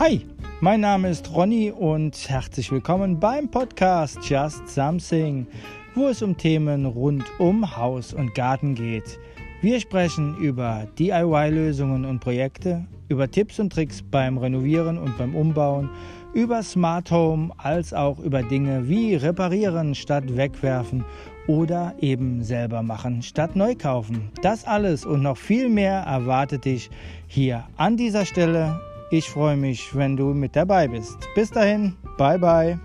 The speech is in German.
Hi, mein Name ist Ronny und herzlich willkommen beim Podcast Just Something, wo es um Themen rund um Haus und Garten geht. Wir sprechen über DIY-Lösungen und Projekte, über Tipps und Tricks beim Renovieren und beim Umbauen, über Smart Home als auch über Dinge wie reparieren statt wegwerfen oder eben selber machen statt neu kaufen. Das alles und noch viel mehr erwartet dich hier an dieser Stelle. Ich freue mich, wenn du mit dabei bist. Bis dahin, bye bye.